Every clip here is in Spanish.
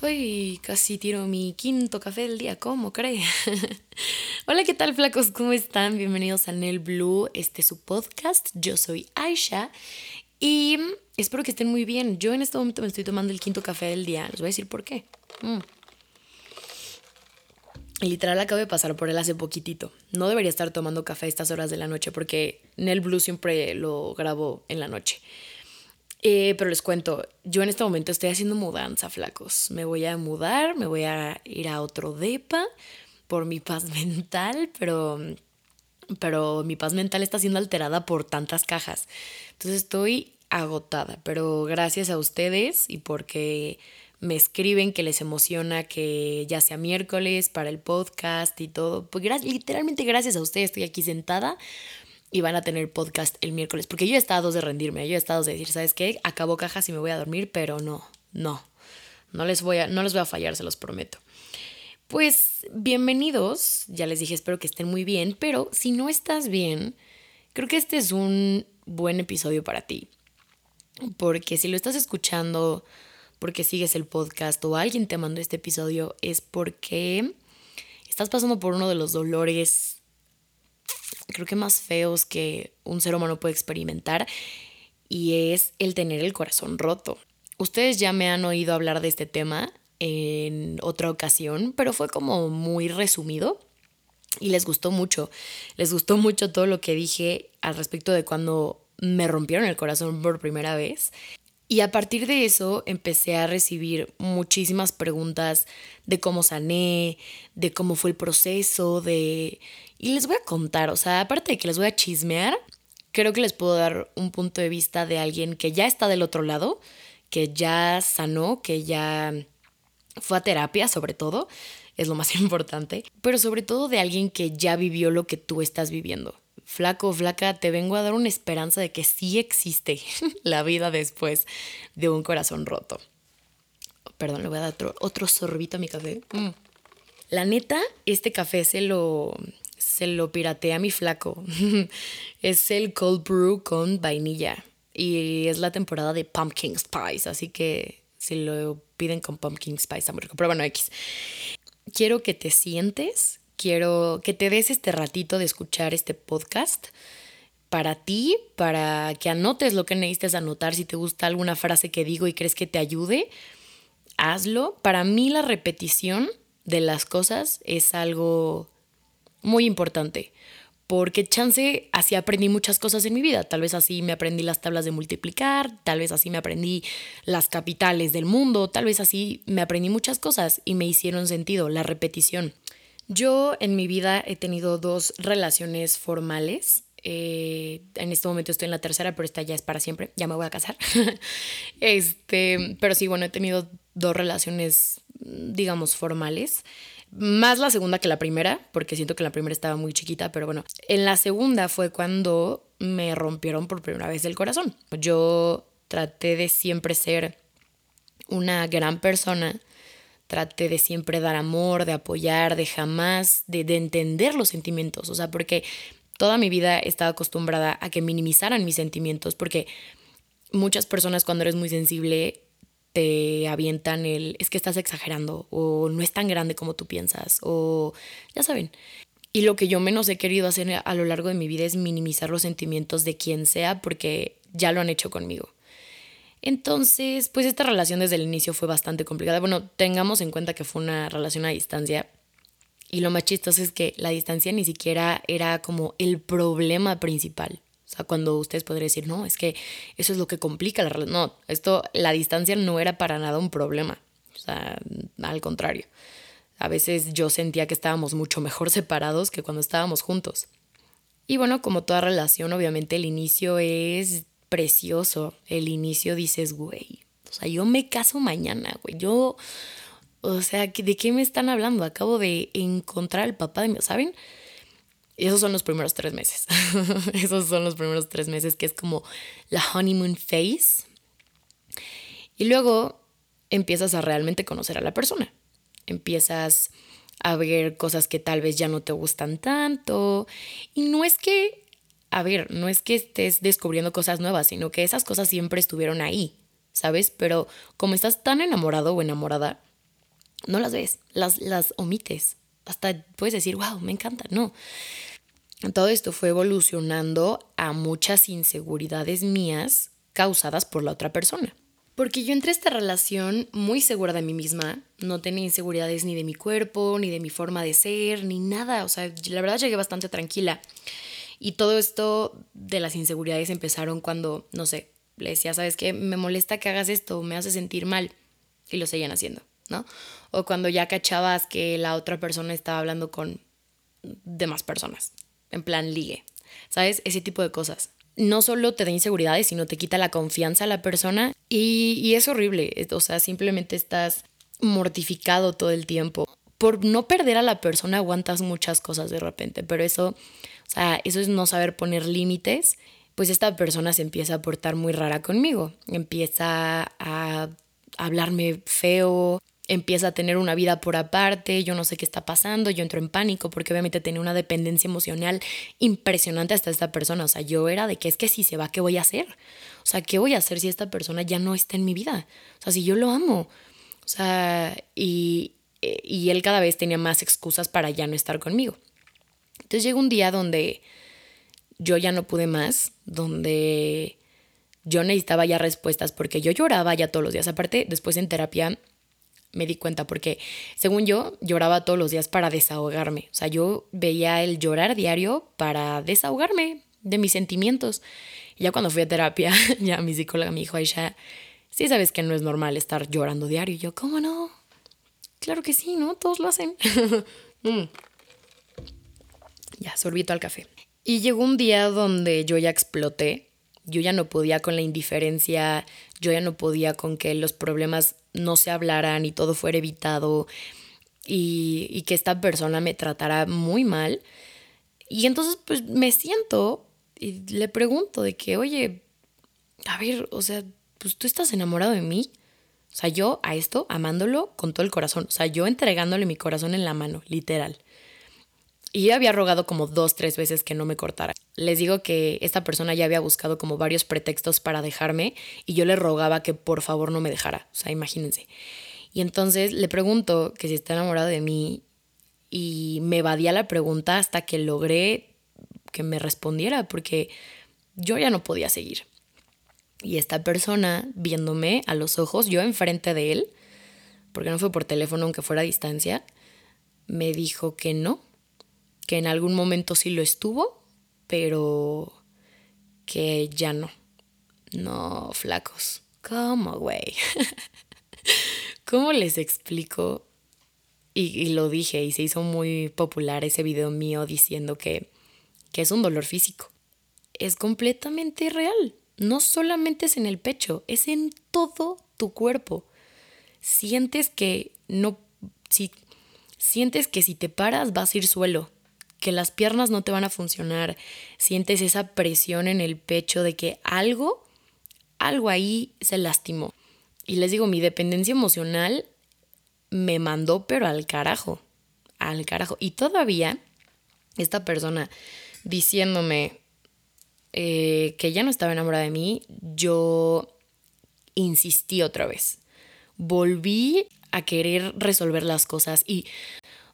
Uy, casi tiro mi quinto café del día, ¿cómo cree? Hola, ¿qué tal flacos? ¿Cómo están? Bienvenidos a Nel Blue, este es su podcast. Yo soy Aisha y espero que estén muy bien. Yo en este momento me estoy tomando el quinto café del día. Les voy a decir por qué. Mm. Literal acabo de pasar por él hace poquitito. No debería estar tomando café a estas horas de la noche porque Nel Blue siempre lo grabo en la noche. Eh, pero les cuento, yo en este momento estoy haciendo mudanza, flacos. Me voy a mudar, me voy a ir a otro DEPA por mi paz mental, pero, pero mi paz mental está siendo alterada por tantas cajas. Entonces estoy agotada, pero gracias a ustedes y porque me escriben que les emociona que ya sea miércoles para el podcast y todo. Pues literalmente gracias a ustedes estoy aquí sentada y van a tener podcast el miércoles. Porque yo he estado de rendirme, yo he estado de decir, ¿sabes qué? Acabo cajas y me voy a dormir, pero no, no. No les voy a, no les voy a fallar, se los prometo. Pues bienvenidos, ya les dije, espero que estén muy bien, pero si no estás bien, creo que este es un buen episodio para ti. Porque si lo estás escuchando, porque sigues el podcast o alguien te mandó este episodio, es porque estás pasando por uno de los dolores creo que más feos que un ser humano puede experimentar y es el tener el corazón roto. Ustedes ya me han oído hablar de este tema en otra ocasión, pero fue como muy resumido y les gustó mucho. Les gustó mucho todo lo que dije al respecto de cuando me rompieron el corazón por primera vez. Y a partir de eso empecé a recibir muchísimas preguntas de cómo sané, de cómo fue el proceso, de y les voy a contar, o sea, aparte de que les voy a chismear, creo que les puedo dar un punto de vista de alguien que ya está del otro lado, que ya sanó, que ya fue a terapia sobre todo, es lo más importante, pero sobre todo de alguien que ya vivió lo que tú estás viviendo. Flaco, flaca, te vengo a dar una esperanza de que sí existe la vida después de un corazón roto. Perdón, le voy a dar otro, sorbito a mi café. Mm. La neta, este café se lo, se lo a mi flaco. es el cold brew con vainilla. Y es la temporada de pumpkin spice, así que si lo piden con pumpkin spice está muy. Pero bueno, X. Quiero que te sientes, quiero que te des este ratito de escuchar este podcast para ti, para que anotes lo que necesites anotar. Si te gusta alguna frase que digo y crees que te ayude, hazlo. Para mí la repetición de las cosas es algo muy importante. Porque chance así aprendí muchas cosas en mi vida. Tal vez así me aprendí las tablas de multiplicar, tal vez así me aprendí las capitales del mundo, tal vez así me aprendí muchas cosas y me hicieron sentido, la repetición. Yo en mi vida he tenido dos relaciones formales. Eh, en este momento estoy en la tercera, pero esta ya es para siempre. Ya me voy a casar. este, pero sí, bueno, he tenido dos relaciones, digamos, formales. Más la segunda que la primera, porque siento que la primera estaba muy chiquita, pero bueno, en la segunda fue cuando me rompieron por primera vez el corazón. Yo traté de siempre ser una gran persona, traté de siempre dar amor, de apoyar, de jamás, de, de entender los sentimientos, o sea, porque toda mi vida he estado acostumbrada a que minimizaran mis sentimientos, porque muchas personas cuando eres muy sensible te avientan el es que estás exagerando o no es tan grande como tú piensas o ya saben. Y lo que yo menos he querido hacer a lo largo de mi vida es minimizar los sentimientos de quien sea porque ya lo han hecho conmigo. Entonces, pues esta relación desde el inicio fue bastante complicada. Bueno, tengamos en cuenta que fue una relación a distancia y lo más chistoso es que la distancia ni siquiera era como el problema principal. O sea, cuando ustedes podrían decir, no, es que eso es lo que complica la relación. No, esto, la distancia no era para nada un problema. O sea, al contrario. A veces yo sentía que estábamos mucho mejor separados que cuando estábamos juntos. Y bueno, como toda relación, obviamente el inicio es precioso. El inicio dices, güey, o sea, yo me caso mañana, güey. Yo, o sea, ¿de qué me están hablando? Acabo de encontrar al papá de mi, ¿saben? Esos son los primeros tres meses. esos son los primeros tres meses que es como la honeymoon phase. Y luego empiezas a realmente conocer a la persona. Empiezas a ver cosas que tal vez ya no te gustan tanto. Y no es que, a ver, no es que estés descubriendo cosas nuevas, sino que esas cosas siempre estuvieron ahí, ¿sabes? Pero como estás tan enamorado o enamorada, no las ves, las, las omites. Hasta puedes decir, wow, me encanta. No. Todo esto fue evolucionando a muchas inseguridades mías causadas por la otra persona. Porque yo entré a esta relación muy segura de mí misma, no tenía inseguridades ni de mi cuerpo, ni de mi forma de ser, ni nada, o sea, la verdad llegué bastante tranquila. Y todo esto de las inseguridades empezaron cuando, no sé, le decía, ¿sabes qué? Me molesta que hagas esto, me hace sentir mal. Y lo seguían haciendo, ¿no? O cuando ya cachabas que la otra persona estaba hablando con demás personas, en plan ligue, ¿sabes? Ese tipo de cosas no solo te da inseguridades, sino te quita la confianza a la persona y, es horrible. O sea, simplemente estás mortificado todo el tiempo. Por no perder a la persona aguantas muchas cosas de repente, pero eso, o sea, eso es no saber poner límites. Pues esta persona se empieza a portar muy rara conmigo, empieza a hablarme feo, empieza a tener una vida por aparte, yo no sé qué está pasando, yo entro en pánico porque obviamente tenía una dependencia emocional impresionante hasta esta persona, o sea, yo era de que es que si se va, ¿qué voy a hacer? O sea, ¿qué voy a hacer si esta persona ya no está en mi vida? O sea, si yo lo amo, o sea, y, y él cada vez tenía más excusas para ya no estar conmigo. Entonces llegó un día donde yo ya no pude más, donde yo necesitaba ya respuestas porque yo lloraba ya todos los días. Aparte, después en terapia me di cuenta porque según yo lloraba todos los días para desahogarme. O sea, yo veía el llorar diario para desahogarme de mis sentimientos. Ya cuando fui a terapia, ya mi psicóloga me dijo, Aisha, sí sabes que no es normal estar llorando diario. Y yo, ¿cómo no? Claro que sí, ¿no? Todos lo hacen. Mm. Ya, sorbito al café. Y llegó un día donde yo ya exploté. Yo ya no podía con la indiferencia, yo ya no podía con que los problemas no se hablaran y todo fuera evitado y, que esta persona me tratara muy mal. Y entonces pues me siento y le pregunto de que, oye, a ver, o sea, pues tú estás enamorado de mí. O sea, yo a esto amándolo con todo el corazón. O sea, yo entregándole mi corazón en la mano, literal. Y había rogado como dos, tres veces que no me cortara. Les digo que esta persona ya había buscado como varios pretextos para dejarme y yo le rogaba que por favor no me dejara. O sea, imagínense. Y entonces le pregunto que si está enamorado de mí y me evadía la pregunta hasta que logré que me respondiera porque yo ya no podía seguir. Y esta persona viéndome a los ojos, yo enfrente de él, porque no fue por teléfono aunque fuera a distancia, me dijo que no, que en algún momento sí lo estuvo, pero que ya no. No, flacos. ¿Cómo, güey? ¿Cómo les explico? Y, lo dije y se hizo muy popular ese video mío diciendo que, que es un dolor físico. Es completamente real. No solamente es en el pecho, es en todo tu cuerpo. Sientes que no, si, sientes que si te paras vas a ir suelo, que las piernas no te van a funcionar, sientes esa presión en el pecho de que algo, algo ahí se lastimó. Y les digo, mi dependencia emocional me mandó, pero al carajo, al carajo. Y todavía esta persona diciéndome eh, que ya no estaba enamorada de mí, yo insistí otra vez. Volví a querer resolver las cosas y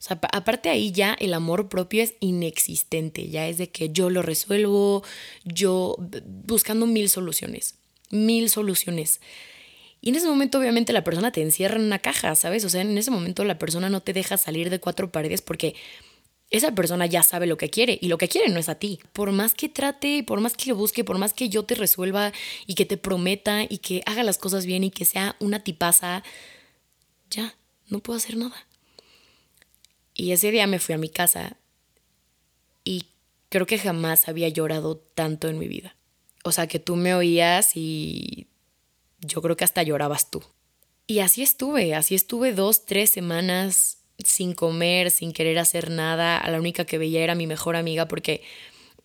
sea, aparte ahí ya el amor propio es inexistente, ya es de que yo lo resuelvo, yo buscando mil soluciones, mil soluciones. Y en ese momento obviamente la persona te encierra en una caja, ¿sabes? O sea, en ese momento la persona no te deja salir de cuatro paredes porque esa persona ya sabe lo que quiere y lo que quiere no es a ti. Por más que trate, por más que lo busque, por más que yo te resuelva y que te prometa y que haga las cosas bien y que sea una tipaza, ya, no puedo hacer nada. Y ese día me fui a mi casa y creo que jamás había llorado tanto en mi vida. O sea, que tú me oías y yo creo que hasta llorabas tú. Y así estuve, así estuve dos, tres semanas sin comer, sin querer hacer nada. La única que veía era mi mejor amiga porque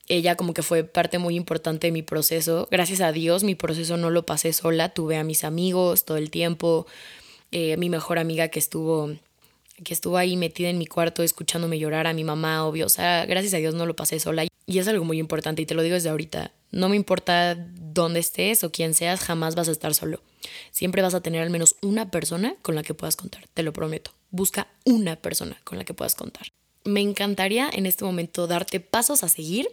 ella como que fue parte muy importante de mi proceso. Gracias a Dios mi proceso no lo pasé sola, tuve a mis amigos todo el tiempo, eh, mi mejor amiga que estuvo que estuvo ahí metida en mi cuarto escuchándome llorar a mi mamá, obvio. O sea, gracias a Dios no lo pasé sola. Y es algo muy importante y te lo digo desde ahorita. No me importa dónde estés o quién seas, jamás vas a estar solo. Siempre vas a tener al menos una persona con la que puedas contar, te lo prometo. Busca una persona con la que puedas contar. Me encantaría en este momento darte pasos a seguir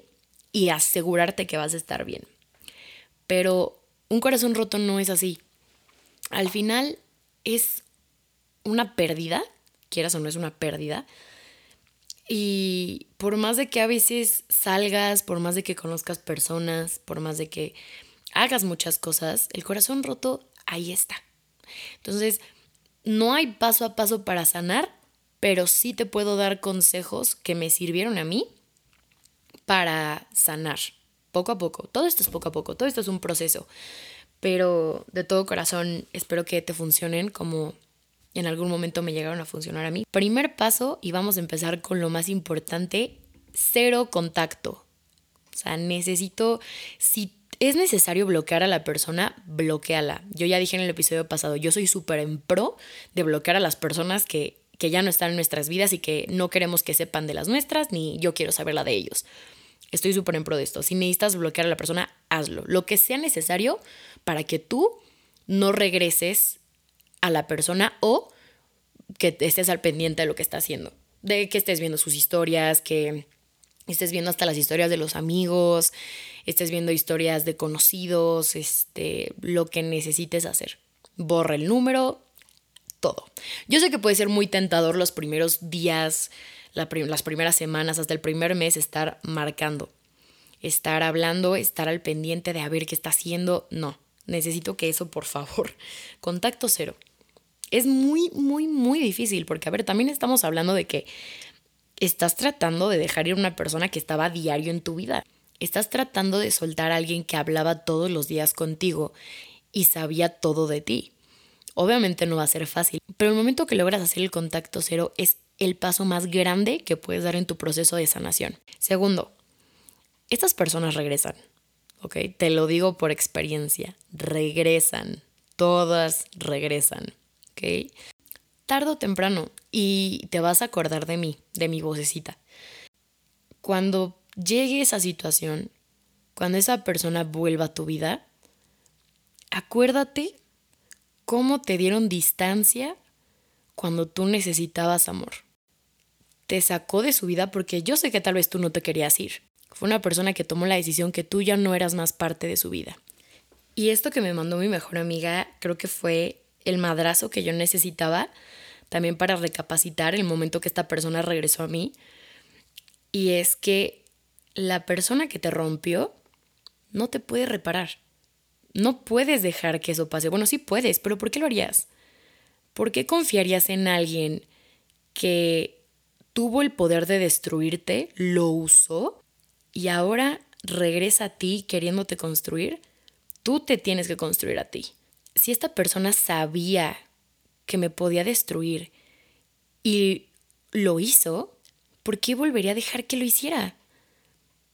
y asegurarte que vas a estar bien. Pero un corazón roto no es así. Al final es una pérdida, quieras o no es una pérdida. Y por más de que a veces salgas, por más de que conozcas personas, por más de que hagas muchas cosas, el corazón roto ahí está. Entonces, no hay paso a paso para sanar, pero sí te puedo dar consejos que me sirvieron a mí para sanar, poco a poco. Todo esto es poco a poco, todo esto es un proceso, pero de todo corazón espero que te funcionen como en algún momento me llegaron a funcionar a mí. Primer paso, y vamos a empezar con lo más importante, cero contacto. O sea, necesito, si es necesario bloquear a la persona, bloqueala. Yo ya dije en el episodio pasado, yo soy súper en pro de bloquear a las personas que, que ya no están en nuestras vidas y que no queremos que sepan de las nuestras, ni yo quiero saber la de ellos. Estoy súper en pro de esto. Si necesitas bloquear a la persona, hazlo. Lo que sea necesario para que tú no regreses a la persona o que estés al pendiente de lo que está haciendo. De que estés viendo sus historias, que estés viendo hasta las historias de los amigos, estés viendo historias de conocidos, este, lo que necesites hacer. Borra el número, todo. Yo sé que puede ser muy tentador los primeros días, las primeras semanas, hasta el primer mes estar marcando, estar hablando, estar al pendiente de a ver qué está haciendo. No, necesito que eso, por favor, contacto cero. Es muy, muy, muy difícil porque, a ver, también estamos hablando de que estás tratando de dejar ir a una persona que estaba a diario en tu vida. Estás tratando de soltar a alguien que hablaba todos los días contigo y sabía todo de ti. Obviamente no va a ser fácil, pero el momento que logras hacer el contacto cero es el paso más grande que puedes dar en tu proceso de sanación. Segundo, estas personas regresan, Te lo digo por experiencia, regresan, todas regresan, ¿ok? Tardo o temprano y te vas a acordar de mí, de mi vocecita. Cuando llegue esa situación, cuando esa persona vuelva a tu vida, acuérdate cómo te dieron distancia cuando tú necesitabas amor. Te sacó de su vida porque yo sé que tal vez tú no te querías ir. Fue una persona que tomó la decisión que tú ya no eras más parte de su vida. Y esto que me mandó mi mejor amiga creo que fue el madrazo que yo necesitaba también para recapacitar el momento que esta persona regresó a mí. Y es que la persona que te rompió no te puede reparar. No puedes dejar que eso pase. Bueno, sí puedes, pero ¿por qué lo harías? ¿Por qué confiarías en alguien que tuvo el poder de destruirte, lo usó y ahora regresa a ti queriéndote construir? Tú te tienes que construir a ti. Si esta persona sabía que me podía destruir y lo hizo, ¿por qué volvería a dejar que lo hiciera?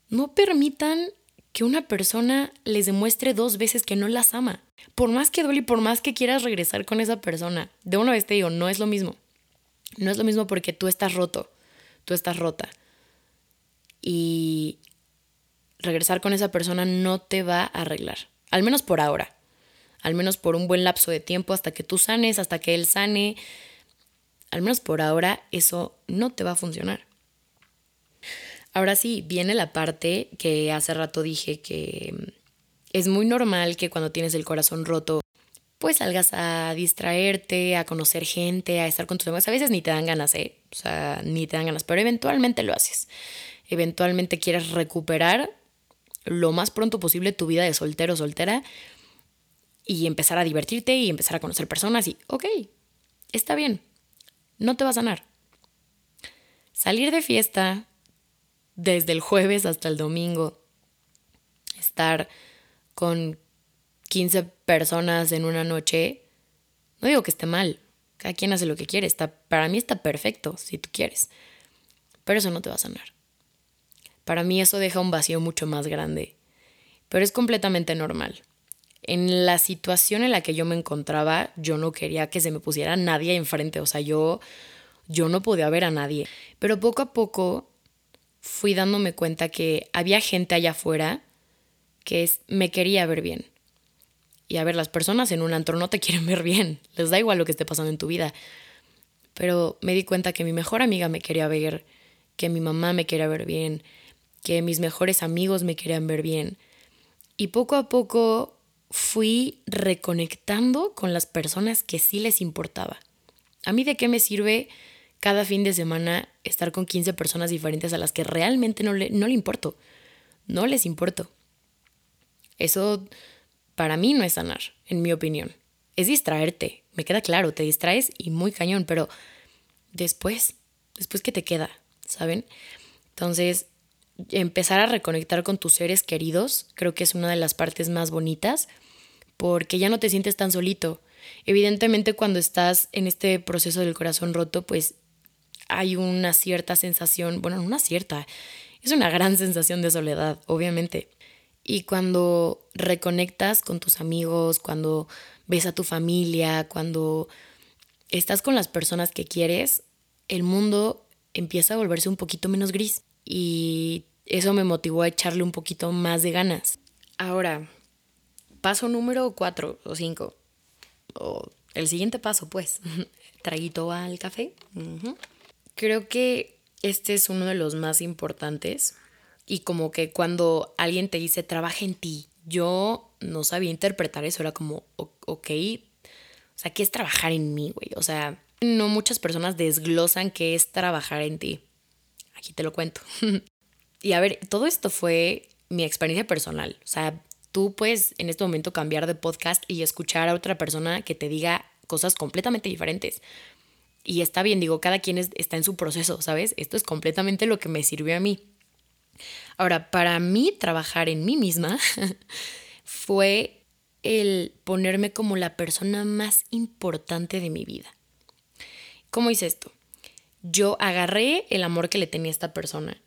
No permitan que una persona les demuestre dos veces que no las ama. Por más que duele y por más que quieras regresar con esa persona, de una vez te digo, no es lo mismo. No es lo mismo porque tú estás roto, tú estás rota. Y regresar con esa persona no te va a arreglar, al menos por ahora al menos por un buen lapso de tiempo hasta que tú sanes, hasta que él sane. Al menos por ahora eso no te va a funcionar. Ahora sí, viene la parte que hace rato dije que mm, es muy normal que cuando tienes el corazón roto, pues salgas a distraerte, a conocer gente, a estar con tus amigos. A veces ni te dan ganas, ¿eh? O sea, ni te dan ganas, pero eventualmente lo haces. Eventualmente quieres recuperar lo más pronto posible tu vida de soltero o soltera y empezar a divertirte y empezar a conocer personas y, ok, está bien, no te va a sanar. Salir de fiesta desde el jueves hasta el domingo, estar con 15 personas en una noche, no digo que esté mal, cada quien hace lo que quiere, está, para mí está perfecto si tú quieres, pero eso no te va a sanar. Para mí eso deja un vacío mucho más grande, pero es completamente normal en la situación en la que yo me encontraba, yo no quería que se me pusiera nadie enfrente, o sea, yo, yo no podía ver a nadie. Pero poco a poco fui dándome cuenta que había gente allá afuera que me quería ver bien Y a ver, las personas en un antro no te quieren ver bien, les da igual lo que esté pasando en tu vida. Pero me di cuenta que mi mejor amiga me quería ver, que mi mamá me quería ver bien, que mis mejores amigos me querían ver bien. Y poco a poco fui reconectando con las personas que sí les importaba. ¿A mí de qué me sirve cada fin de semana estar con 15 personas diferentes a las que realmente no le, no le importo? No les importo. Eso para mí no es sanar, en mi opinión. Es distraerte, me queda claro, te distraes y muy cañón, pero después, después que te queda, ¿saben? Entonces, empezar a reconectar con tus seres queridos creo que es una de las partes más bonitas porque ya no te sientes tan solito. Evidentemente cuando estás en este proceso del corazón roto, pues hay una cierta sensación, bueno, no una cierta, es una gran sensación de soledad, obviamente. Y cuando reconectas con tus amigos, cuando ves a tu familia, cuando estás con las personas que quieres, el mundo empieza a volverse un poquito menos gris. Y eso me motivó a echarle un poquito más de ganas. Ahora, paso número cuatro o cinco. O el siguiente paso, pues. Traguito al café. Creo que este es uno de los más importantes. Y como que cuando alguien te dice, trabaja en ti, yo no sabía interpretar eso. Era como, ok, o sea, ¿qué es trabajar en mí, güey? O sea, no muchas personas desglosan qué es trabajar en ti. Aquí te lo cuento. y a ver, todo esto fue mi experiencia personal. O sea, tú puedes en este momento cambiar de podcast y escuchar a otra persona que te diga cosas completamente diferentes. Y está bien, digo, cada quien está en su proceso, ¿sabes? Esto es completamente lo que me sirvió a mí. Ahora, para mí trabajar en mí misma fue el ponerme como la persona más importante de mi vida. ¿Cómo hice esto? Yo agarré el amor que le tenía a esta persona,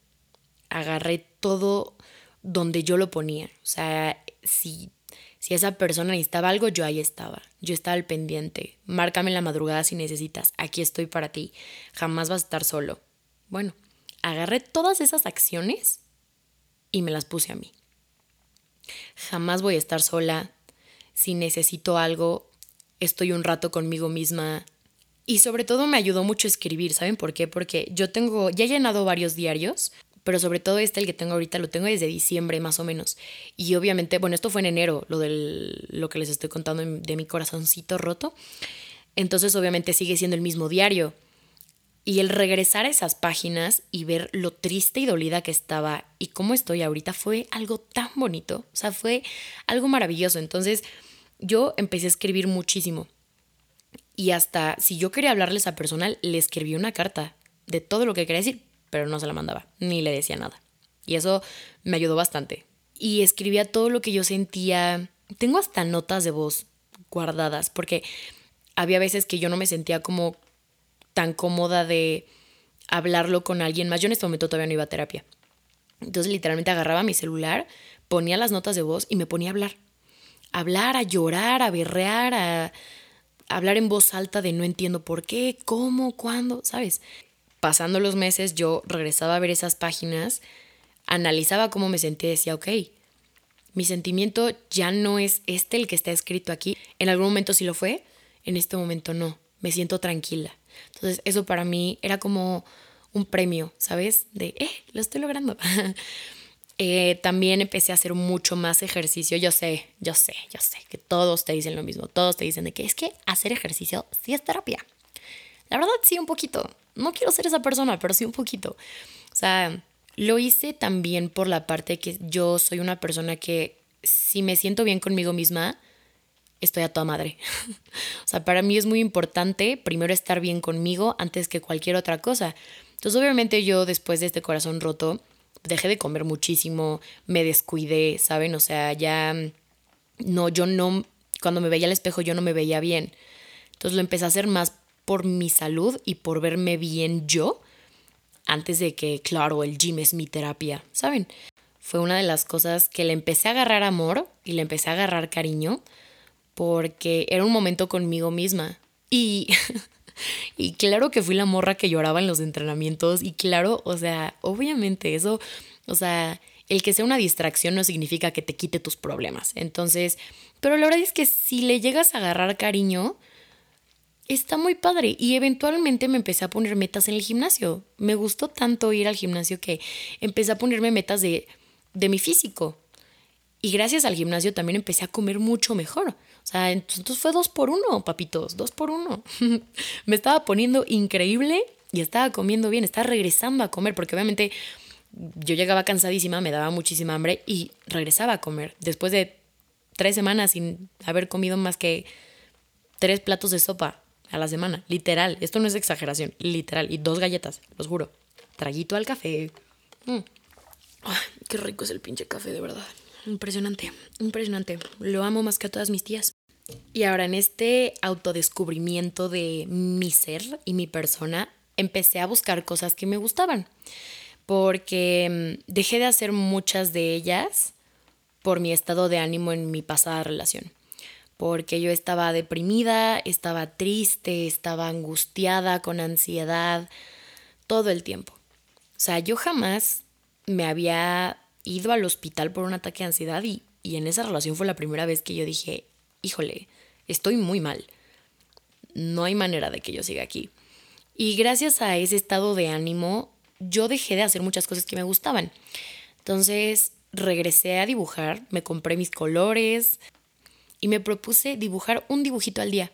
agarré todo donde yo lo ponía. O sea, si, si esa persona necesitaba algo, yo ahí estaba. Yo estaba al pendiente. Márcame la madrugada si necesitas. Aquí estoy para ti. Jamás vas a estar solo. Bueno, agarré todas esas acciones y me las puse a mí. Jamás voy a estar sola. Si necesito algo, estoy un rato conmigo misma. Y sobre todo me ayudó mucho escribir, ¿saben por qué? Porque yo tengo, ya he llenado varios diarios, pero sobre todo este, el que tengo ahorita, lo tengo desde diciembre más o menos. Y obviamente, bueno, esto fue en enero, lo, del, lo que les estoy contando de mi corazoncito roto. Entonces, obviamente sigue siendo el mismo diario. Y el regresar a esas páginas y ver lo triste y dolida que estaba y cómo estoy ahorita fue algo tan bonito. O sea, fue algo maravilloso. Entonces, yo empecé a escribir muchísimo. Y hasta si yo quería hablarle a esa persona, le escribí una carta de todo lo que quería decir, pero no se la mandaba, ni le decía nada. Y eso me ayudó bastante. Y escribía todo lo que yo sentía. Tengo hasta notas de voz guardadas, porque había veces que yo no me sentía como tan cómoda de hablarlo con alguien más. Yo en este momento todavía no iba a terapia. Entonces literalmente agarraba mi celular, ponía las notas de voz y me ponía a hablar. A hablar, a llorar, a berrear, a hablar en voz alta de no entiendo por qué, cómo, cuándo, ¿sabes? pasando los meses yo regresaba a ver esas páginas, analizaba cómo me sentía y decía, ok, mi sentimiento ya no es este el que está escrito aquí. En algún momento sí lo fue, en este momento no, me siento tranquila. Entonces eso para mí era como un premio, ¿sabes? De, eh, lo estoy logrando. Eh, también empecé a hacer mucho más ejercicio. Yo sé, yo sé, yo sé que todos te dicen lo mismo. Todos te dicen de que es que hacer ejercicio sí es terapia. La verdad sí, un poquito no quiero ser esa persona, pero sí un poquito. O sea, lo hice también por la parte que yo soy una persona que si me siento bien conmigo misma, estoy a toda madre. o sea, para mí es muy importante primero estar bien conmigo antes que cualquier otra cosa. Entonces, obviamente yo después de este corazón roto, dejé de comer muchísimo, me descuidé, ¿saben? O sea, ya no, yo no, cuando me veía al espejo yo no me veía bien. Entonces lo empecé a hacer más por mi salud y por verme bien yo, antes de que, claro, el gym es mi terapia, ¿saben? Fue una de las cosas que le empecé a agarrar amor y le empecé a agarrar cariño porque era un momento conmigo misma. Y, y claro que fui la morra que lloraba en los entrenamientos y claro, o sea, obviamente eso, o sea, el que sea una distracción no significa que te quite tus problemas. Entonces, pero la verdad es que si le llegas a agarrar cariño, está muy padre. Y eventualmente me empecé a poner metas en el gimnasio. Me gustó tanto ir al gimnasio que empecé a ponerme metas de, de mi físico. Y gracias al gimnasio también empecé a comer mucho mejor. O sea, entonces fue dos por uno, papitos, dos por uno. me estaba poniendo increíble y estaba comiendo bien, estaba regresando a comer, porque obviamente yo llegaba cansadísima, me daba muchísima hambre y regresaba a comer. Después de tres semanas sin haber comido más que tres platos de sopa a la semana, literal, esto no es exageración, literal, y dos galletas, los juro. Traguito al café. Mm. qué rico es el pinche café, de verdad. Impresionante, impresionante. Lo amo más que a todas mis tías. Y ahora en este autodescubrimiento de mi ser y mi persona, empecé a buscar cosas que me gustaban. Porque mm, dejé de hacer muchas de ellas por mi estado de ánimo en mi pasada relación. Porque yo estaba deprimida, estaba triste, estaba angustiada, con ansiedad, todo el tiempo. O sea, yo jamás me había ido al hospital por un ataque de ansiedad y, en esa relación fue la primera vez que yo dije, híjole, estoy muy mal. No hay manera de que yo siga aquí. Y gracias a ese estado de ánimo, yo dejé de hacer muchas cosas que me gustaban. Entonces regresé a dibujar, me compré mis colores y me propuse dibujar un dibujito al día.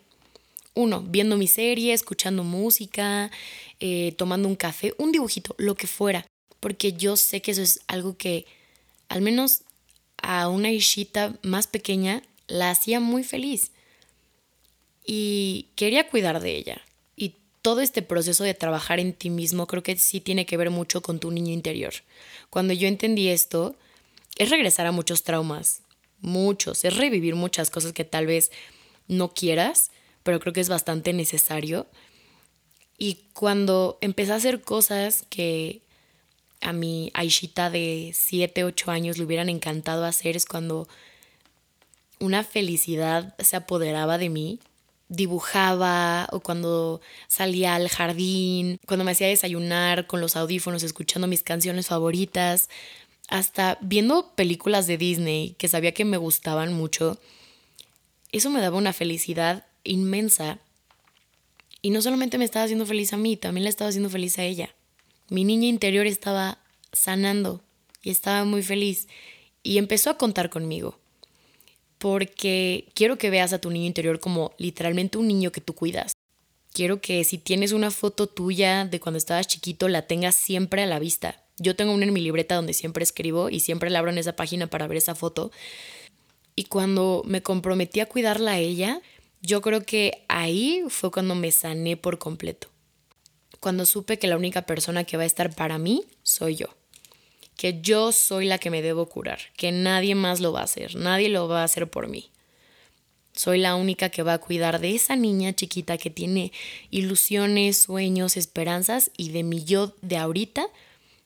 Uno, viendo mi serie, escuchando música, eh, tomando un café, un dibujito, lo que fuera. Porque yo sé que eso es algo que al menos a una Ishita más pequeña, la hacía muy feliz. Y quería cuidar de ella. Y todo este proceso de trabajar en ti mismo creo que sí tiene que ver mucho con tu niño interior. Cuando yo entendí esto, es regresar a muchos traumas, muchos, es revivir muchas cosas que tal vez no quieras, pero creo que es bastante necesario. Y cuando empecé a hacer cosas que a mi Aishita de 7, 8 años le hubieran encantado hacer es cuando una felicidad se apoderaba de mí. Dibujaba o cuando salía al jardín, cuando me hacía desayunar con los audífonos escuchando mis canciones favoritas, hasta viendo películas de Disney que sabía que me gustaban mucho. Eso me daba una felicidad inmensa. Y no solamente me estaba haciendo feliz a mí, también le estaba haciendo feliz a ella. Mi niña interior estaba sanando y estaba muy feliz y empezó a contar conmigo. Porque quiero que veas a tu niño interior como literalmente un niño que tú cuidas. Quiero que si tienes una foto tuya de cuando estabas chiquito, la tengas siempre a la vista. Yo tengo una en mi libreta donde siempre escribo y siempre la abro en esa página para ver esa foto. Y cuando me comprometí a cuidarla a ella, yo creo que ahí fue cuando me sané por completo cuando supe que la única persona que va a estar para mí soy yo. Que yo soy la que me debo curar, que nadie más lo va a hacer, nadie lo va a hacer por mí. Soy la única que va a cuidar de esa niña chiquita que tiene ilusiones, sueños, esperanzas y de mi yo de ahorita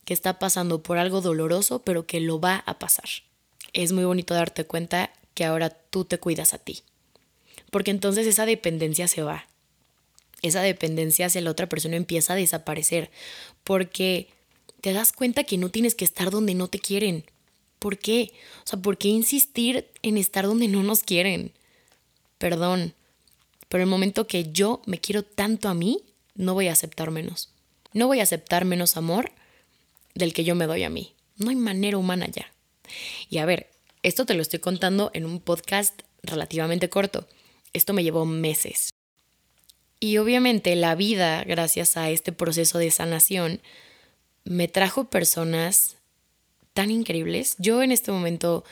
que está pasando por algo doloroso, pero que lo va a pasar. Es muy bonito darte cuenta que ahora tú te cuidas a ti. Porque entonces esa dependencia se va esa dependencia hacia la otra persona empieza a desaparecer porque te das cuenta que no tienes que estar donde no te quieren. ¿Por qué? O sea, ¿por qué insistir en estar donde no nos quieren? Perdón, pero el momento que yo me quiero tanto a mí, no voy a aceptar menos. No voy a aceptar menos amor del que yo me doy a mí. No hay manera humana ya. Y a ver, esto te lo estoy contando en un podcast relativamente corto. Esto me llevó meses. Y obviamente la vida, gracias a este proceso de sanación, me trajo personas tan increíbles. Yo en este momento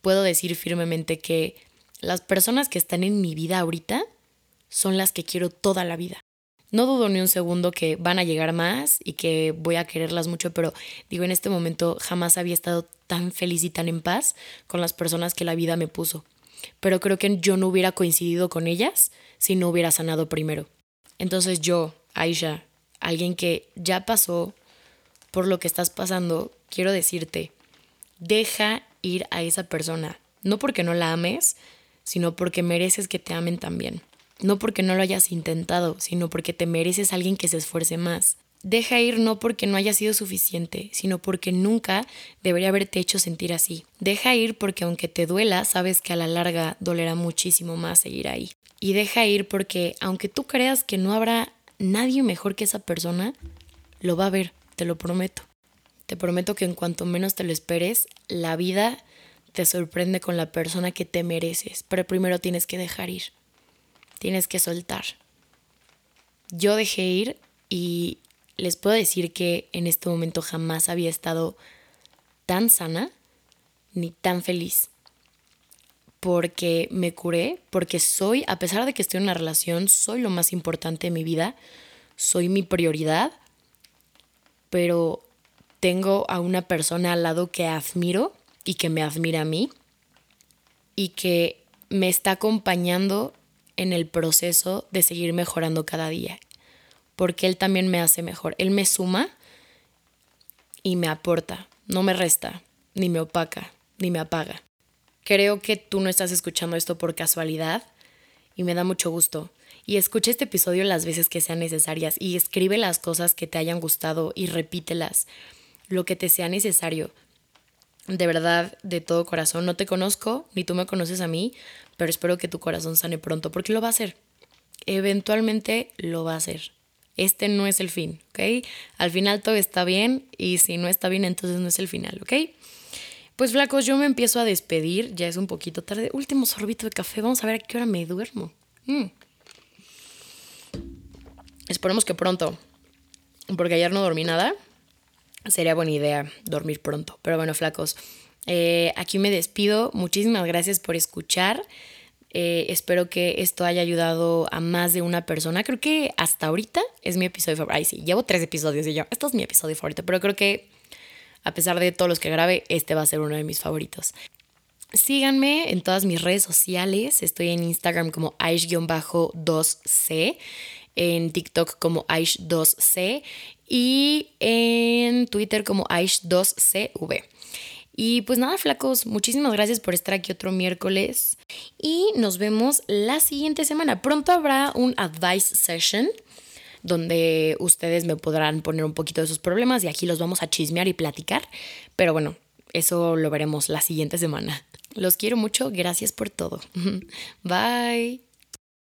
puedo decir firmemente que las personas que están en mi vida ahorita son las que quiero toda la vida. No dudo ni un segundo que van a llegar más y que voy a quererlas mucho, pero digo, en este momento jamás había estado tan feliz y tan en paz con las personas que la vida me puso pero creo que yo no hubiera coincidido con ellas si no hubiera sanado primero. Entonces yo, Aisha, alguien que ya pasó por lo que estás pasando, quiero decirte, deja ir a esa persona, no porque no la ames, sino porque mereces que te amen también. No porque no lo hayas intentado, sino porque te mereces alguien que se esfuerce más. Deja ir no porque no haya sido suficiente, sino porque nunca debería haberte hecho sentir así. Deja ir porque aunque te duela, sabes que a la larga dolerá muchísimo más seguir ahí. Y deja ir porque aunque tú creas que no habrá nadie mejor que esa persona, lo va a ver, te lo prometo. Te prometo que en cuanto menos te lo esperes, la vida te sorprende con la persona que te mereces. Pero primero tienes que dejar ir. Tienes que soltar. Yo dejé ir y les puedo decir que en este momento jamás había estado tan sana ni tan feliz. Porque me curé, porque soy, a pesar de que estoy en una relación, soy lo más importante de mi vida, soy mi prioridad, pero tengo a una persona al lado que admiro y que me admira a mí y que me está acompañando en el proceso de seguir mejorando cada día porque Él también me hace mejor. Él me suma y me aporta, no me resta, ni me opaca, ni me apaga. Creo que tú no estás escuchando esto por casualidad y me da mucho gusto. Y escucha este episodio las veces que sean necesarias y escribe las cosas que te hayan gustado y repítelas, lo que te sea necesario. De verdad, de todo corazón, no te conozco, ni tú me conoces a mí, pero espero que tu corazón sane pronto, porque lo va a hacer. Eventualmente lo va a hacer este no es el fin, ¿ok? Al final todo está bien y si no está bien, entonces no es el final, ¿ok? Pues flacos, yo me empiezo a despedir, ya es un poquito tarde. Último sorbito de café, vamos a ver a qué hora me duermo. Mm. Esperemos que pronto, porque ayer no dormí nada. Sería buena idea dormir pronto. Pero bueno, flacos, eh, aquí me despido. Muchísimas gracias por escuchar. Eh, espero que esto haya ayudado a más de una persona. Creo que hasta ahorita es mi episodio favorito. Ay, sí, llevo tres episodios y yo, esto es mi episodio favorito, pero creo que a pesar de todos los que grabe, este va a ser uno de mis favoritos. Síganme en todas mis redes sociales. Estoy en Instagram como Aish-2C, en TikTok como Aish2C y en Twitter como Aish2CV. Y pues nada, flacos, muchísimas gracias por estar aquí otro miércoles y nos vemos la siguiente semana. Pronto habrá un advice session donde ustedes me podrán poner un poquito de sus problemas y aquí los vamos a chismear y platicar. Pero bueno, eso lo veremos la siguiente semana. Los quiero mucho, gracias por todo. Bye.